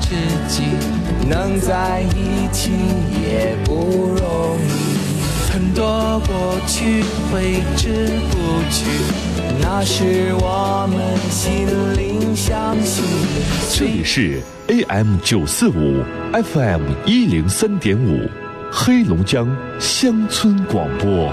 知己，能在一起也不容易。很多过去挥之不去，那是我们心灵相惜。这里是 AM 九四五，FM 一零三点五，黑龙江乡村广播。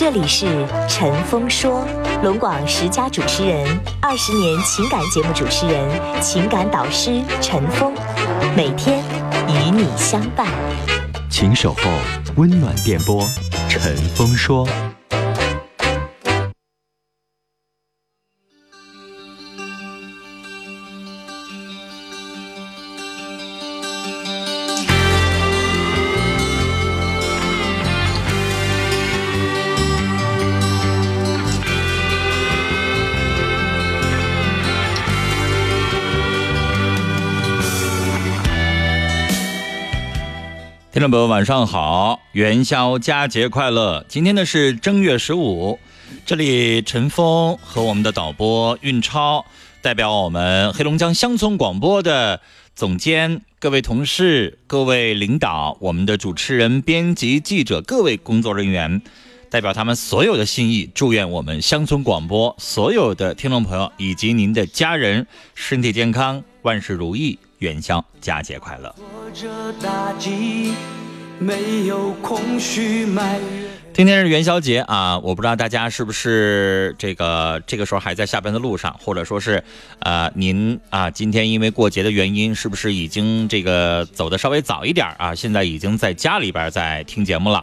这里是陈峰说，龙广十佳主持人，二十年情感节目主持人，情感导师陈峰，每天与你相伴。请守候温暖电波，陈峰说。听众朋友，晚上好！元宵佳节快乐！今天呢是正月十五，这里陈峰和我们的导播运超，代表我们黑龙江乡村广播的总监、各位同事、各位领导、我们的主持人、编辑、记者、各位工作人员，代表他们所有的心意，祝愿我们乡村广播所有的听众朋友以及您的家人身体健康，万事如意，元宵佳节快乐！今天是元宵节啊，我不知道大家是不是这个这个时候还在下班的路上，或者说是，呃，您啊，今天因为过节的原因，是不是已经这个走的稍微早一点啊？现在已经在家里边在听节目了。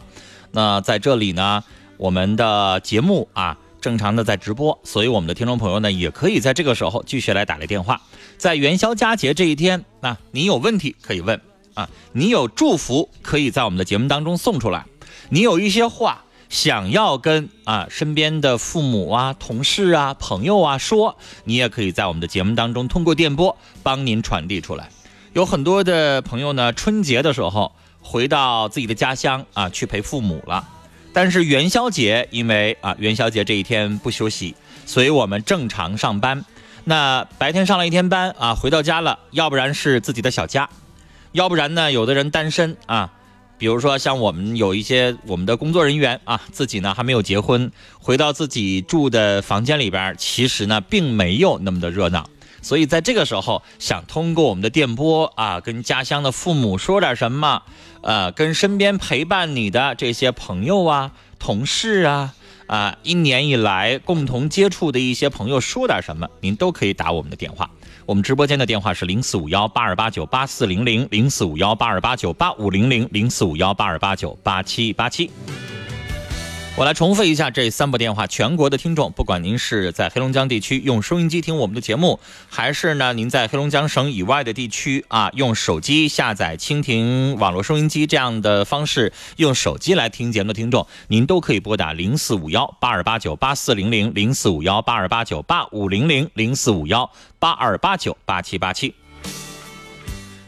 那在这里呢，我们的节目啊，正常的在直播，所以我们的听众朋友呢，也可以在这个时候继续来打来电话。在元宵佳节这一天，啊，你有问题可以问啊，你有祝福可以在我们的节目当中送出来，你有一些话想要跟啊身边的父母啊、同事啊、朋友啊说，你也可以在我们的节目当中通过电波帮您传递出来。有很多的朋友呢，春节的时候回到自己的家乡啊，去陪父母了。但是元宵节，因为啊元宵节这一天不休息，所以我们正常上班。那白天上了一天班啊，回到家了，要不然是自己的小家，要不然呢，有的人单身啊，比如说像我们有一些我们的工作人员啊，自己呢还没有结婚，回到自己住的房间里边，其实呢并没有那么的热闹，所以在这个时候想通过我们的电波啊，跟家乡的父母说点什么，呃，跟身边陪伴你的这些朋友啊、同事啊。啊，一年以来共同接触的一些朋友说点什么，您都可以打我们的电话。我们直播间的电话是零四五幺八二八九八四零零零四五幺八二八九八五零零零四五幺八二八九八七八七。我来重复一下这三部电话，全国的听众，不管您是在黑龙江地区用收音机听我们的节目，还是呢您在黑龙江省以外的地区啊，用手机下载蜻蜓网络收音机这样的方式用手机来听节目的听众，您都可以拨打零四五幺八二八九八四零零零四五幺八二八九八五零零零四五幺八二八九八七八七。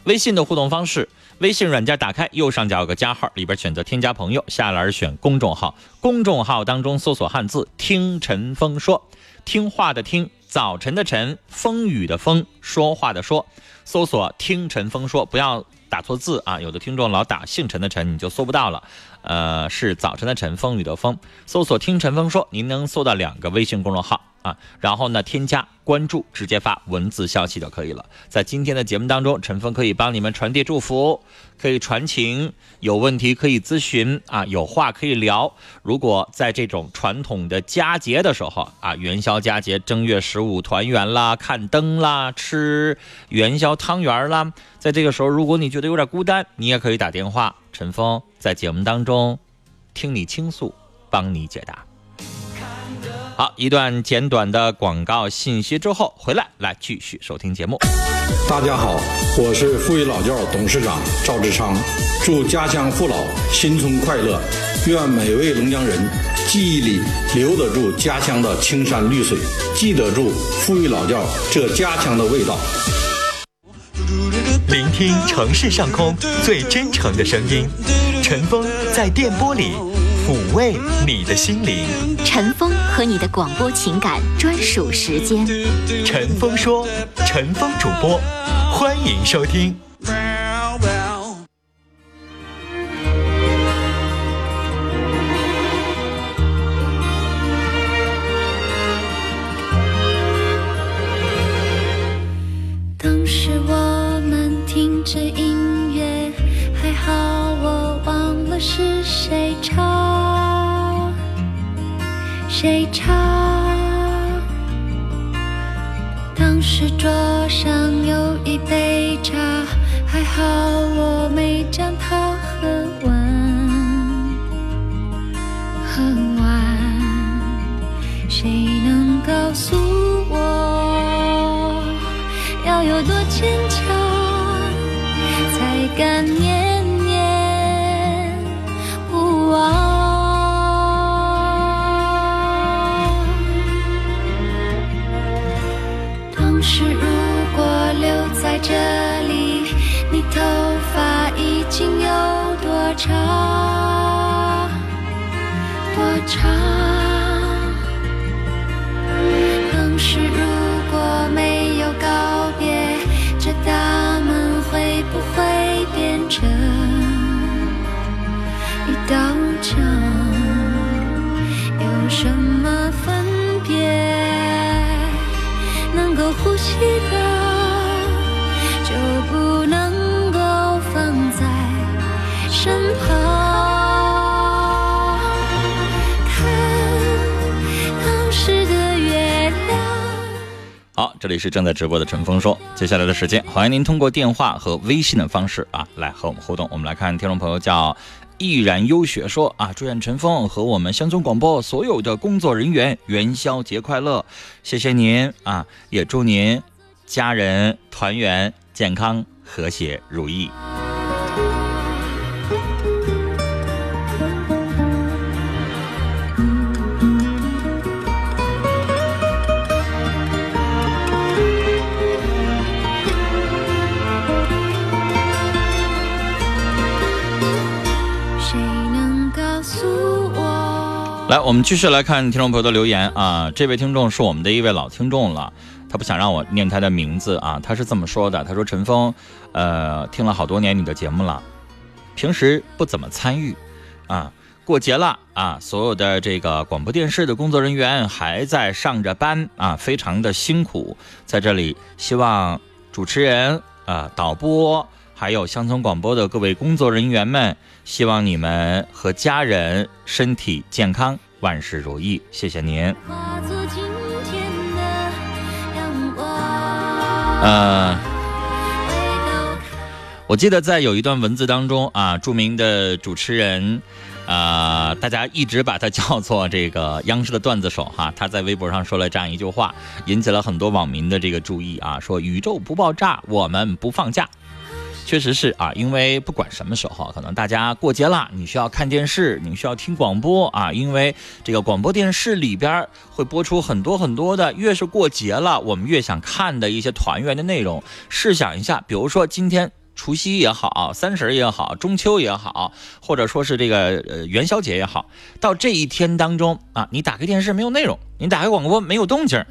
微信的互动方式。微信软件打开，右上角有个加号，里边选择添加朋友，下栏选公众号。公众号当中搜索汉字“听陈峰说”，听话的听，早晨的晨，风雨的风，说话的说。搜索“听陈峰说”，不要打错字啊！有的听众老打姓陈的陈，你就搜不到了。呃，是早晨的晨风，雨的风，搜索“听陈峰说”，您能搜到两个微信公众号啊。然后呢，添加关注，直接发文字消息就可以了。在今天的节目当中，陈峰可以帮你们传递祝福，可以传情，有问题可以咨询啊，有话可以聊。如果在这种传统的佳节的时候啊，元宵佳节，正月十五团圆啦，看灯啦，吃元宵汤圆啦，在这个时候，如果你觉得有点孤单，你也可以打电话，陈峰在节目当中听你倾诉，帮你解答。好，一段简短的广告信息之后，回来来继续收听节目。大家好，我是富裕老窖董事长赵志昌，祝家乡父老新春快乐，愿每位龙江人记忆里留得住家乡的青山绿水，记得住富裕老窖这家乡的味道。聆听城市上空最真诚的声音，陈峰在电波里抚慰你的心灵。陈峰和你的广播情感专属时间，陈峰说，陈峰主播，欢迎收听。是桌上有一杯茶，还好好，这里是正在直播的陈峰说，接下来的时间，欢迎您通过电话和微信的方式啊，来和我们互动。我们来看听众朋友叫毅然优雪说啊，祝愿陈峰和我们乡村广播所有的工作人员元宵节快乐，谢谢您啊，也祝您家人团圆、健康、和谐、如意。谁能告诉我？来，我们继续来看听众朋友的留言啊。这位听众是我们的一位老听众了，他不想让我念他的名字啊。他是这么说的：他说陈峰，呃，听了好多年你的节目了，平时不怎么参与啊。过节了啊，所有的这个广播电视的工作人员还在上着班啊，非常的辛苦。在这里，希望主持人啊、导播还有乡村广播的各位工作人员们，希望你们和家人身体健康，万事如意。谢谢您。呃，我记得在有一段文字当中啊，著名的主持人。啊、大家一直把他叫做这个央视的段子手哈，他在微博上说了这样一句话，引起了很多网民的这个注意啊，说宇宙不爆炸，我们不放假。确实是啊，因为不管什么时候，可能大家过节了，你需要看电视，你需要听广播啊，因为这个广播电视里边会播出很多很多的，越是过节了，我们越想看的一些团圆的内容。试想一下，比如说今天。除夕也好，三十也好，中秋也好，或者说是这个呃元宵节也好，到这一天当中啊，你打开电视没有内容，你打开广播没有动静儿，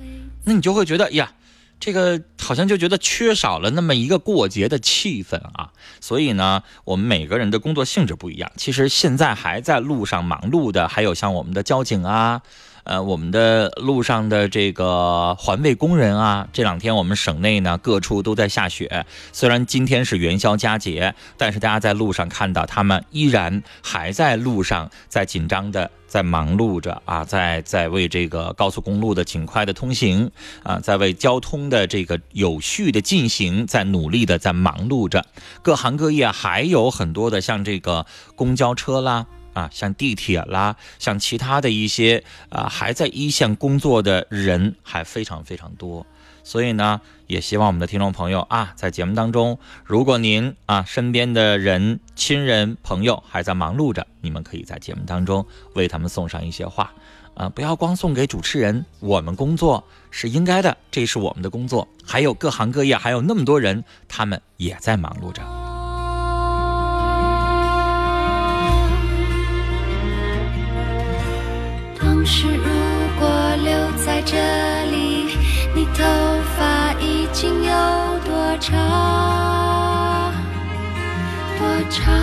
那你就会觉得呀，这个好像就觉得缺少了那么一个过节的气氛啊。所以呢，我们每个人的工作性质不一样。其实现在还在路上忙碌的，还有像我们的交警啊。呃，我们的路上的这个环卫工人啊，这两天我们省内呢各处都在下雪。虽然今天是元宵佳节，但是大家在路上看到他们依然还在路上，在紧张的在忙碌着啊，在在为这个高速公路的尽快的通行啊，在为交通的这个有序的进行在努力的在忙碌着。各行各业还有很多的像这个公交车啦。啊，像地铁啦，像其他的一些啊，还在一线工作的人还非常非常多，所以呢，也希望我们的听众朋友啊，在节目当中，如果您啊身边的人、亲人、朋友还在忙碌着，你们可以在节目当中为他们送上一些话，啊，不要光送给主持人，我们工作是应该的，这是我们的工作，还有各行各业，还有那么多人，他们也在忙碌着。是如果留在这里，你头发已经有多长？多长？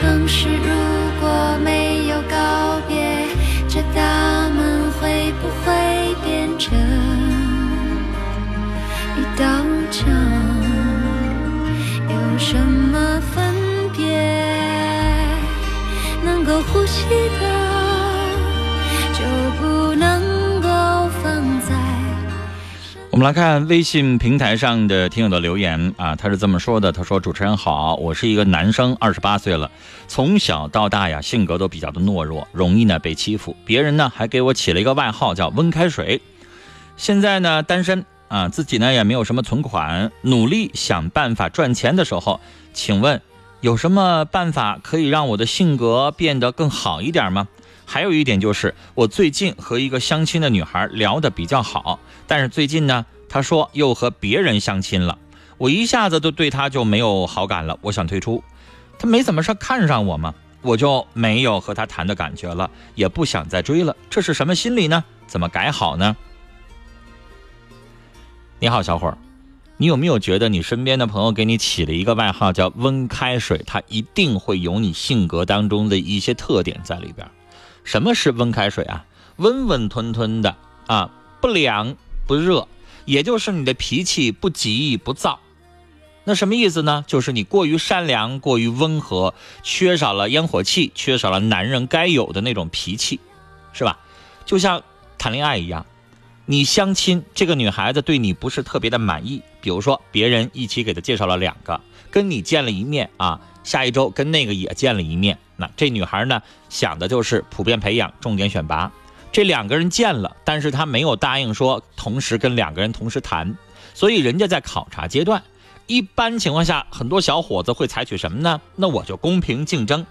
当时够呼吸的，就不能够放在。我们来看微信平台上的听友的留言啊，他是这么说的：“他说主持人好，我是一个男生，二十八岁了，从小到大呀，性格都比较的懦弱，容易呢被欺负，别人呢还给我起了一个外号叫温开水。现在呢单身啊，自己呢也没有什么存款，努力想办法赚钱的时候，请问。”有什么办法可以让我的性格变得更好一点吗？还有一点就是，我最近和一个相亲的女孩聊得比较好，但是最近呢，她说又和别人相亲了，我一下子都对她就没有好感了，我想退出。她没怎么说看上我嘛，我就没有和她谈的感觉了，也不想再追了。这是什么心理呢？怎么改好呢？你好，小伙儿。你有没有觉得你身边的朋友给你起了一个外号叫“温开水”？他一定会有你性格当中的一些特点在里边。什么是温开水啊？温温吞吞的啊，不凉不热，也就是你的脾气不急不躁。那什么意思呢？就是你过于善良，过于温和，缺少了烟火气，缺少了男人该有的那种脾气，是吧？就像谈恋爱一样。你相亲，这个女孩子对你不是特别的满意。比如说，别人一起给他介绍了两个，跟你见了一面啊，下一周跟那个也见了一面。那这女孩呢，想的就是普遍培养，重点选拔。这两个人见了，但是她没有答应说同时跟两个人同时谈，所以人家在考察阶段。一般情况下，很多小伙子会采取什么呢？那我就公平竞争。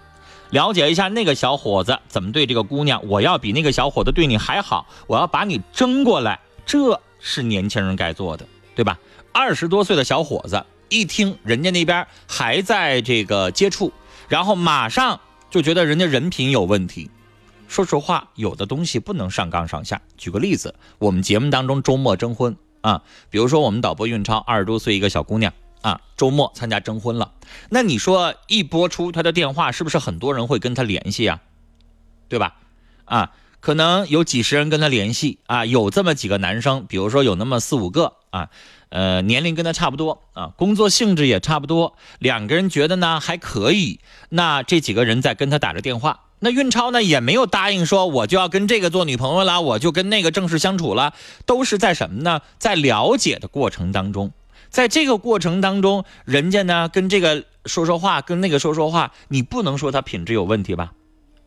了解一下那个小伙子怎么对这个姑娘，我要比那个小伙子对你还好，我要把你争过来，这是年轻人该做的，对吧？二十多岁的小伙子一听人家那边还在这个接触，然后马上就觉得人家人品有问题。说实话，有的东西不能上纲上线。举个例子，我们节目当中周末征婚啊，比如说我们导播运超二十多岁一个小姑娘。啊，周末参加征婚了，那你说一播出他的电话，是不是很多人会跟他联系啊？对吧？啊，可能有几十人跟他联系啊，有这么几个男生，比如说有那么四五个啊，呃，年龄跟他差不多啊，工作性质也差不多，两个人觉得呢还可以，那这几个人在跟他打着电话，那运超呢也没有答应说我就要跟这个做女朋友了，我就跟那个正式相处了，都是在什么呢？在了解的过程当中。在这个过程当中，人家呢跟这个说说话，跟那个说说话，你不能说他品质有问题吧，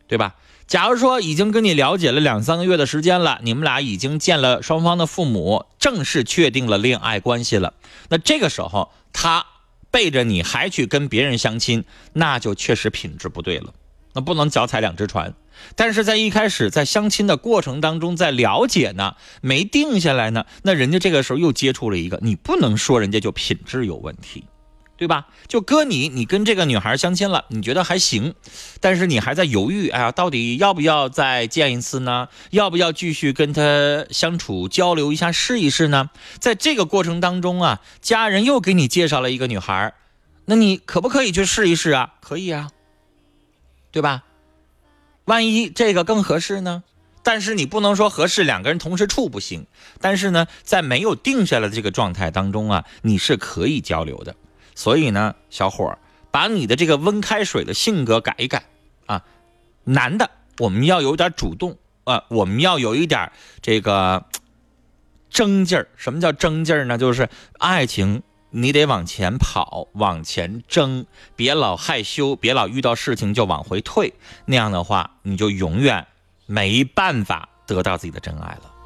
对吧？假如说已经跟你了解了两三个月的时间了，你们俩已经见了双方的父母，正式确定了恋爱关系了，那这个时候他背着你还去跟别人相亲，那就确实品质不对了，那不能脚踩两只船。但是在一开始在相亲的过程当中，在了解呢，没定下来呢，那人家这个时候又接触了一个，你不能说人家就品质有问题，对吧？就搁你，你跟这个女孩相亲了，你觉得还行，但是你还在犹豫，哎呀，到底要不要再见一次呢？要不要继续跟她相处交流一下，试一试呢？在这个过程当中啊，家人又给你介绍了一个女孩，那你可不可以去试一试啊？可以啊，对吧？万一这个更合适呢？但是你不能说合适两个人同时处不行。但是呢，在没有定下来的这个状态当中啊，你是可以交流的。所以呢，小伙儿，把你的这个温开水的性格改一改啊！男的，我们要有点主动啊，我们要有一点这个争劲儿。什么叫争劲儿呢？就是爱情，你得往前跑，往前争，别老害羞，别老遇到事情就往回退。那样的话，你就永远没办法得到自己的真爱了。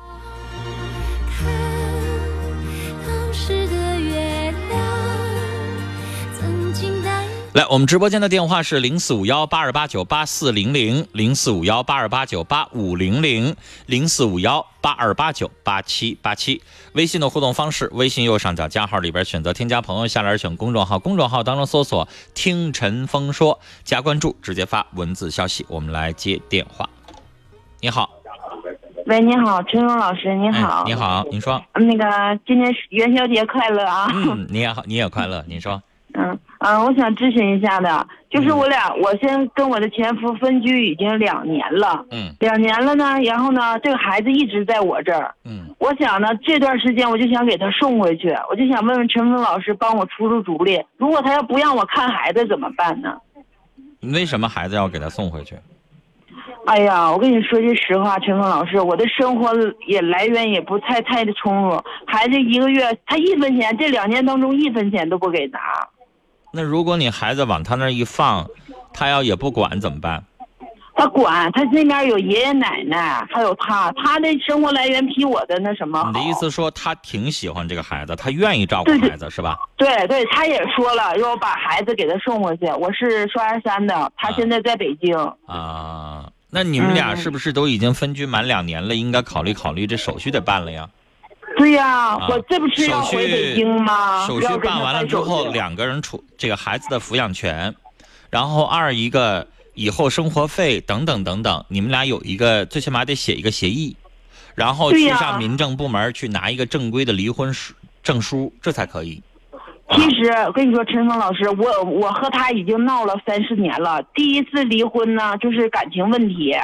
来，我们直播间的电话是零四五幺八二八九八四零零零四五幺八二八九八五零零零四五幺八二八九八七八七。微信的互动方式，微信右上角加号里边选择添加朋友，下栏选公众号，公众号当中搜索“听陈峰说”，加关注，直接发文字消息。我们来接电话。你好，喂，你好，陈峰老师，你好，你好，您说。那个，今天元宵节快乐啊！嗯，你也好，你也快乐，您说。嗯嗯，我想咨询一下的，就是我俩，我先跟我的前夫分居已经两年了，嗯，两年了呢，然后呢，这个孩子一直在我这儿，嗯，我想呢，这段时间我就想给他送回去，我就想问问陈峰老师，帮我出出主意，如果他要不让我看孩子怎么办呢？为什么孩子要给他送回去？哎呀，我跟你说句实话，陈峰老师，我的生活也来源也不太太的充足，孩子一个月他一分钱，这两年当中一分钱都不给拿。那如果你孩子往他那儿一放，他要也不管怎么办？他管，他那边有爷爷奶奶，还有他，他的生活来源比我的那什么你的意思说他挺喜欢这个孩子，他愿意照顾孩子是吧？对对，他也说了要把孩子给他送过去。我是双鸭山的，他现在在北京。啊，那你们俩是不是都已经分居满两年了？应该考虑考虑这手续得办了呀。对呀，我这不是要回北京吗？手续办完了之后，两个人处这个孩子的抚养权，然后二一个以后生活费等等等等，你们俩有一个最起码得写一个协议，然后去上民政部门去拿一个正规的离婚书证书，这才可以。其实我跟你说，陈峰老师，我我和他已经闹了三四年了。第一次离婚呢，就是感情问题，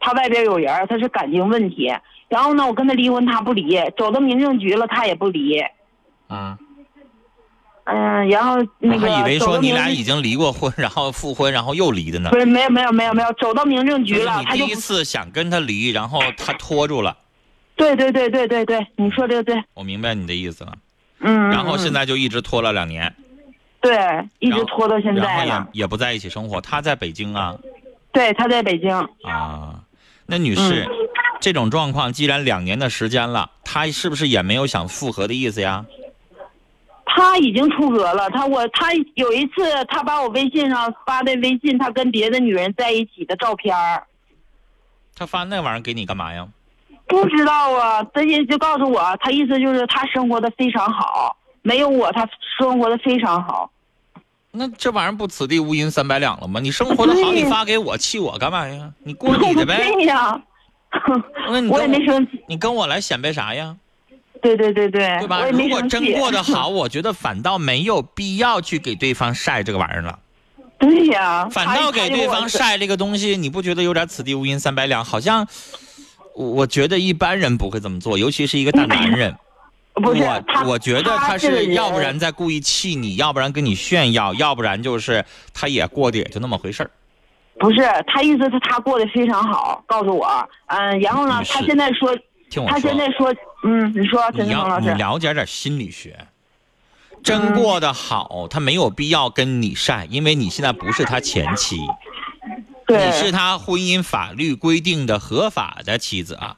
他外边有人，他是感情问题。然后呢，我跟他离婚，他不离，走到民政局了，他也不离。嗯。嗯，然后那个。我还以为说你俩已经离过婚，然后复婚，然后又离的呢。不是，没有，没有，没有，没有，走到民政局了，他就。第一次想跟他离，然后他拖住了。对对对对对对，你说这个对。我明白你的意思了。嗯。然后现在就一直拖了两年。对，一直拖到现在了。然后也也不在一起生活，他在北京啊。对，他在北京。啊，那女士。这种状况，既然两年的时间了，他是不是也没有想复合的意思呀？他已经出格了。他我他有一次，他把我微信上发的微信，他跟别的女人在一起的照片他发那玩意儿给你干嘛呀？不知道啊，他意就告诉我，他意思就是他生活的非常好，没有我，他生活的非常好。那这玩意儿不此地无银三百两了吗？你生活的好，你发给我，气我干嘛呀？你过你的呗。对呀。我也没生气，你跟我来显摆啥呀？对对对对，对吧？如果真过得好，我觉得反倒没有必要去给对方晒这个玩意儿了。对呀，反倒给对方晒这个东西，你不觉得有点此地无银三百两？好像我觉得一般人不会这么做，尤其是一个大男人。不是我，我觉得他是要不然在故意气你，要不然跟你炫耀，要不然就是他也过得也就那么回事儿。不是，他意思是他过得非常好，告诉我，嗯，然后呢，他现在说，他现在说，嗯，你说，陈峰老师，你了解点心理学，真过得好，他没有必要跟你晒，因为你现在不是他前妻，对，你是他婚姻法律规定的合法的妻子啊，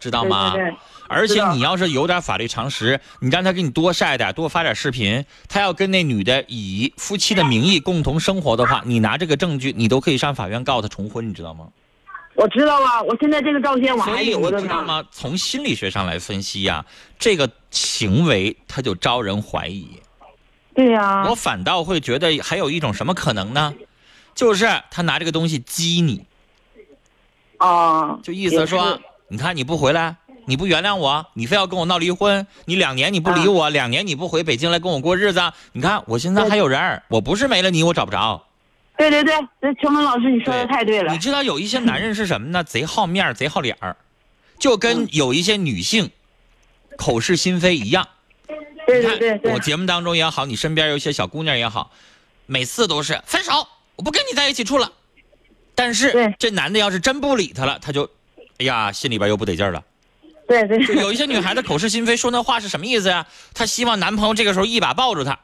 知道吗？对对对。而且你要是有点法律常识，你让他给你多晒点，多发点视频。他要跟那女的以夫妻的名义共同生活的话，你拿这个证据，你都可以上法院告他重婚，你知道吗？我知道啊，我现在这个照片我还有的呢。知道吗？从心理学上来分析呀，这个行为他就招人怀疑。对呀、我反倒会觉得还有一种什么可能呢？就是他拿这个东西激你，啊，就意思说，你看你不回来，你不原谅我，你非要跟我闹离婚，你两年你不理我，两年你不回北京来跟我过日子，你看我现在还有人，我不是没了你我找不着。对对对，这陈峰老师你说的太对了你。知道有一些男人是什么呢？贼好面，贼好脸儿，就嗯跟有一些女性口是心非一样。对对对对我，节目当中也好，你身边有一些小姑娘也好，每次都是分手，我不跟你在一起处了。但是这男的要是真不理她了，他就，哎呀，心里边又不得劲儿了。对对就有一些女孩子口是心非，说那话是什么意思呀？她希望男朋友这个时候一把抱住她，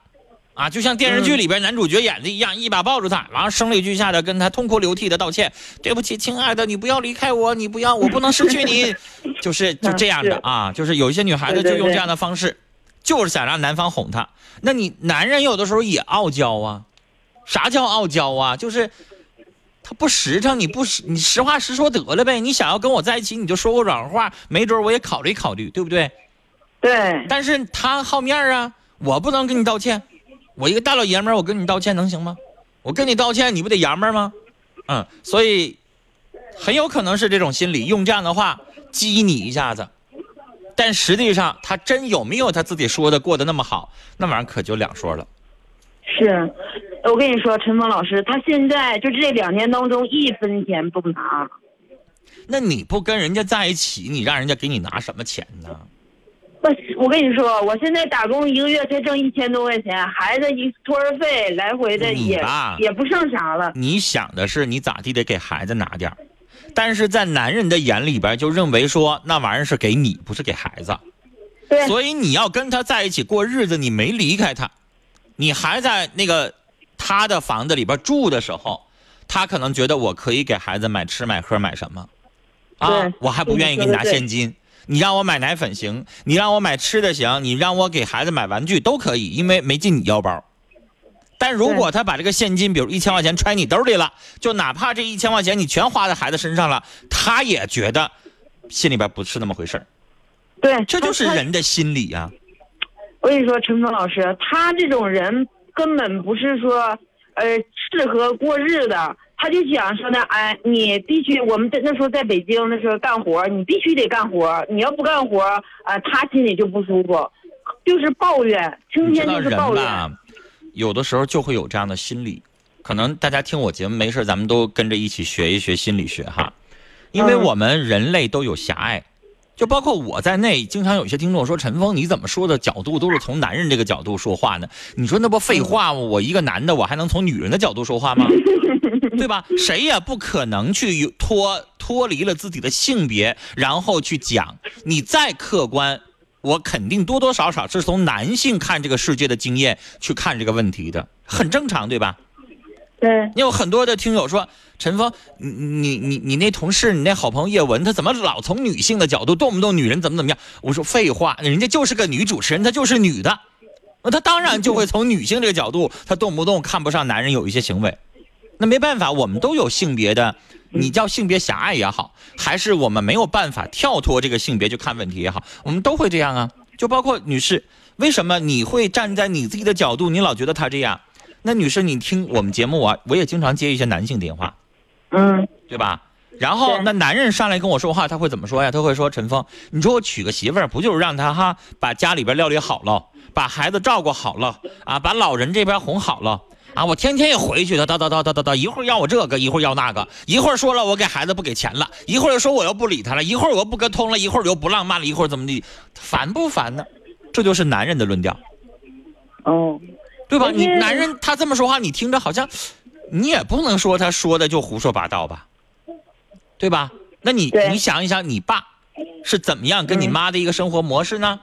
啊，就像电视剧里边男主角演的一样，一把抱住她，然后声泪俱下的跟她痛哭流涕的道歉，对不起，亲爱的，你不要离开我，你不要，我不能失去你，就是就这样的啊，就是有一些女孩子就用这样的方式，就是想让男方哄她。那你男人有的时候也傲娇啊，啥叫傲娇啊？就是。他不实诚，你不实，你实话实说得了呗。你想要跟我在一起，你就说个软话，没准我也考虑考虑，对不对？对但是他好面儿啊，我不能跟你道歉。我一个大老爷们儿，我跟你道歉能行吗？我跟你道歉，你不得爷们儿吗？嗯，所以很有可能是这种心理，用这样的话激你一下子。但实际上，他真有没有他自己说的过得那么好，那玩意儿可就两说了。是，我跟你说，陈峰老师，他现在就这两年当中一分钱不拿。那你不跟人家在一起，你让人家给你拿什么钱呢？不，我跟你说，我现在打工一个月才挣一千多块钱，孩子一托儿费来回的也也不剩啥了。你想的是你咋地得给孩子拿点儿，但是在男人的眼里边就认为说那玩意儿是给你，不是给孩子，对所以你要跟他在一起过日子，你没离开他，你还在那个他的房子里边住的时候，他可能觉得我可以给孩子买吃买喝买什么，啊，我还不愿意给你拿现金。你让我买奶粉行，你让我买吃的行，你让我给孩子买玩具都可以，因为没进你腰包。但如果他把这个现金，比如一千块钱揣你兜里了，就哪怕这一千块钱你全花在孩子身上了，他也觉得心里边不是那么回事儿对，这就是人的心理啊。我跟你说，陈峰老师，他这种人根本不是说呃适合过日子，他就想说呢，哎，你必须我们在那时候在北京那时候干活，你必须得干活，你要不干活，啊、他心里就不舒服，就是抱怨，成天就是抱怨。吧，有的时候就会有这样的心理。可能大家听我节目没事，咱们都跟着一起学一学心理学哈，因为嗯我们人类都有狭隘，就包括我在内，经常有一些听众说：“陈峰，你怎么说的角度都是从男人这个角度说话呢？”你说那不废话吗？我一个男的，我还能从女人的角度说话吗？对吧？谁也不可能去脱脱离了自己的性别，然后去讲。你再客观，我肯定多多少少是从男性看这个世界的经验去看这个问题的，很正常，对吧？对，你有很多的听友说，陈峰，你你你你那同事，你那好朋友叶文，他怎么老从女性的角度，动不动女人怎么怎么样？我说废话，人家就是个女主持人，她就是女的，那她当然就会从女性这个角度，她动不动看不上男人有一些行为。那没办法，我们都有性别的，你叫性别狭隘也好，还是我们没有办法跳脱这个性别去看问题也好，我们都会这样啊。就包括女士，为什么你会站在你自己的角度，你老觉得她这样？那女士，你听我们节目啊，我也经常接一些男性电话，嗯，对吧？然后那男人上来跟我说话，他会怎么说呀？他会说：“陈峰，你说我娶个媳妇儿，不就是让他哈把家里边料理好了，把孩子照顾好了啊，把老人这边哄好了啊？我天天也回去，他叨叨叨叨叨叨，一会儿要我这个，一会儿要那个，一会儿说了我给孩子不给钱了，一会儿又说我又不理他了，一会儿我又不跟通了，一会儿又不浪漫了，一会儿怎么地，烦不烦呢？这就是男人的论调。哦，对吧？你男人他这么说话，你听着好像，你也不能说他说的就胡说八道吧，对吧？那你你想一想，你爸是怎么样跟你嗯妈的一个生活模式呢？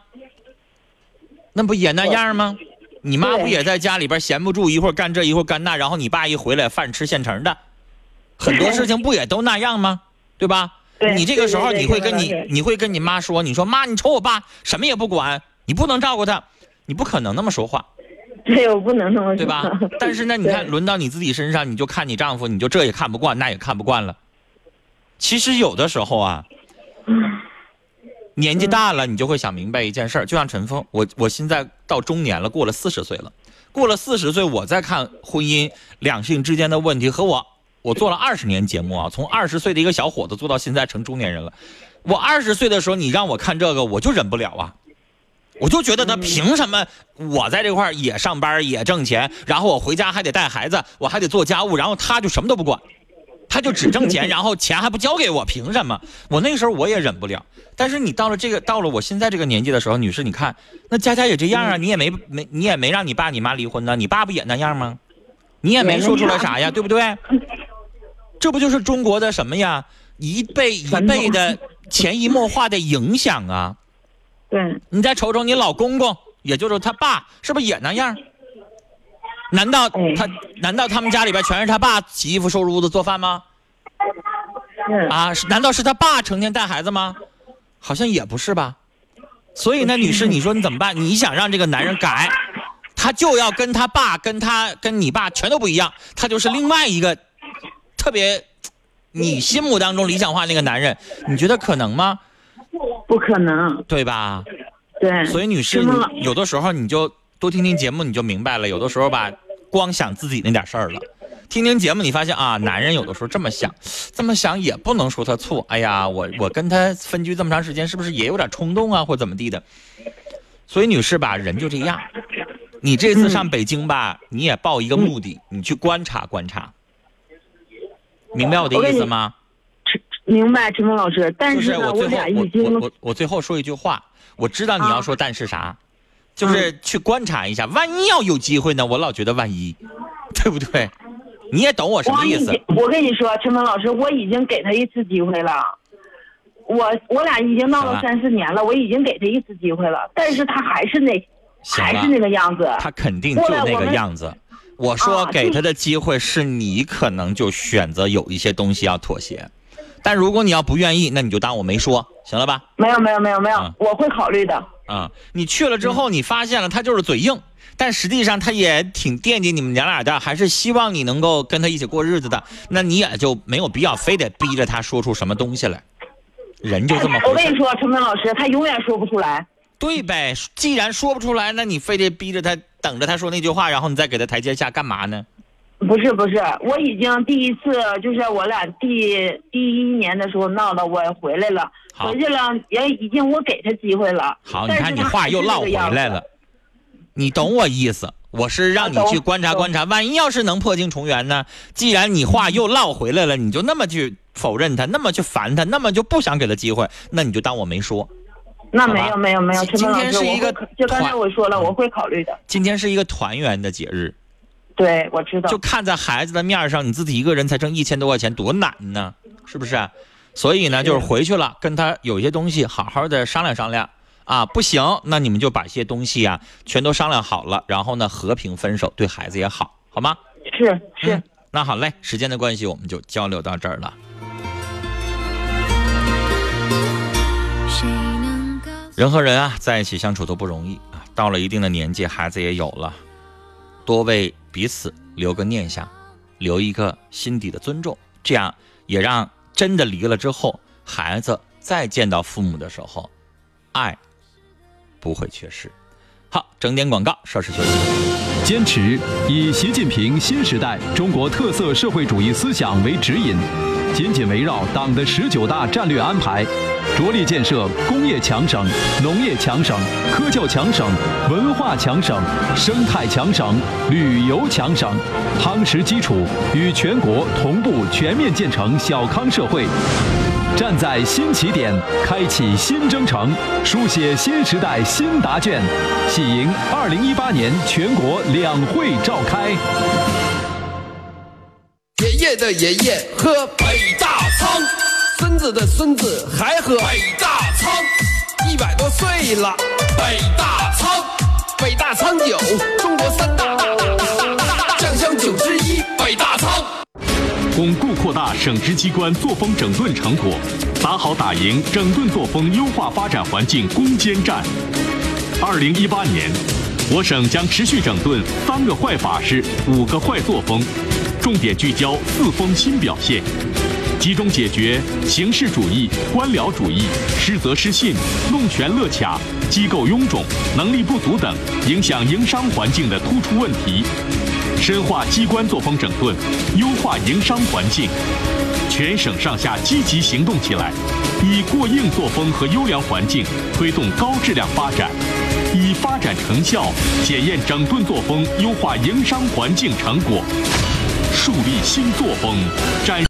那不也那样吗？你妈不也在家里边闲不住，一会儿干这一会儿干那，然后你爸一回来饭吃现成的，很多事情不也都那样吗？对吧？对你这个时候你会跟你你会跟你妈说，你说妈，你瞅我爸什么也不管，你不能照顾他，你不可能那么说话。对，我不能那么说。对吧？但是呢，你看轮到你自己身上，你就看你丈夫，你就这也看不惯，那也看不惯了。其实有的时候啊，年纪大了，你就会想明白一件事儿，就像陈峰，我我现在到中年了，过了四十岁了，过了四十岁，我再看婚姻两性之间的问题，和我我做了二十年节目啊，从二十岁的一个小伙子做到现在成中年人了。我二十岁的时候，你让我看这个，我就忍不了啊。我就觉得他凭什么我在这块儿也上班也挣钱，然后我回家还得带孩子，我还得做家务，然后他就什么都不管，他就只挣钱，然后钱还不交给我，凭什么？我那个时候我也忍不了。但是你到了这个到了我现在这个年纪的时候，女士，你看那佳佳也这样啊，你也没没你也没让你爸你妈离婚呢，你爸不也那样吗？你也没说出来啥呀，对不对？这不就是中国的什么呀？一辈一辈的潜移默化的影响啊！对，你再瞅瞅你老公公，也就是他爸，是不是也那样？难道他难道他们家里边全是他爸洗衣服、收拾屋子、做饭吗？啊，难道是他爸成天带孩子吗？好像也不是吧。所以呢，女士，你说你怎么办？你想让这个男人改，他就要跟他爸、跟他、跟你爸全都不一样，他就是另外一个特别你心目当中理想化那个男人，你觉得可能吗？不可能，对吧？对。所以女士，你有的时候你就多听听节目，你就明白了。有的时候吧，光想自己那点事儿了。听听节目，你发现啊，男人有的时候这么想，这么想也不能说他错。哎呀，我我跟他分居这么长时间，是不是也有点冲动啊，或怎么地的？所以女士吧，人就这样。你这次上北京吧，你也抱一个目的，你去观察观察，明白我的意思吗？明白，陈峰老师。但是呢，我俩已经我我我最后说一句话，我知道你要说但是啥，就是去观察一下，万一要有机会呢？我老觉得万一，对不对？你也懂我什么意思？我跟你说，陈峰老师，我已经给他一次机会了。我我俩已经闹了三四年了，我已经给他一次机会了，但是他还是那，还是那个样子。他肯定就那个样子。我说给他的机会是你可能就选择有一些东西要妥协。但如果你要不愿意，那你就当我没说，行了吧？没有没有没有没有，我会考虑的。啊，你去了之后，你发现了他就是嘴硬，但实际上他也挺惦记你们娘俩的，还是希望你能够跟他一起过日子的。那你也就没有必要非得逼着他说出什么东西来。人就这么。我跟你说，陈明老师，他永远说不出来。对呗，既然说不出来，那你非得逼着他等着他说那句话，然后你再给他台阶下，干嘛呢？不是不是，我已经第一次就是我俩第第一年的时候闹的，我回来了，回去了也已经我给他机会了。好，你看你话又唠回来了，你懂我意思？我是让你去观察观察，万一要是能破镜重圆呢？既然你话又唠回来了，你就那么去否认他，那么去烦他，那么就不想给他机会，那你就当我没说。那没有没有没有，今天是一个就刚才我说了，我会考虑的。今天是一个团圆的节日。对，我知道。就看在孩子的面上，你自己一个人才挣一千多块钱，多难呢，是不是？所以呢，就是回去了，跟他有些东西好好的商量商量啊。不行，那你们就把一些东西啊全都商量好了，然后呢和平分手，对孩子也好，好吗？是是。那好嘞，时间的关系，我们就交流到这儿了。人和人啊，在一起相处都不容易啊。到了一定的年纪，孩子也有了，多为。彼此留个念想，留一个心底的尊重，这样也让真的离了之后，孩子再见到父母的时候，爱不会缺失。好，整点广告，稍事休息。坚持以习近平新时代中国特色社会主义思想为指引，紧紧围绕党的十九大战略安排。着力建设工业强省、农业强省、科教强省、文化强省、生态强省、旅游强省，夯实基础，与全国同步全面建成小康社会，站在新起点，开启新征程，书写新时代新答卷，喜迎二零一八年全国两会召开。爷爷的爷爷喝北大仓。孙子的孙子还喝北大仓，一百多岁了，北大仓，北大仓酒，中国三大大大大大大酱香酒之一，北大仓。巩固扩大省直机关作风整顿成果，打好打赢整顿作风优化发展环境攻坚战。二零一八年，我省将持续整顿三个坏法式、五个坏作风，重点聚焦四风新表现。集中解决形式主义、官僚主义、失责失信、弄权乐卡、机构臃肿、能力不足等影响营商环境的突出问题，深化机关作风整顿，优化营商环境。全省上下积极行动起来，以过硬作风和优良环境推动高质量发展，以发展成效检验整顿作风，优化营商环境成果，树立新作风，展。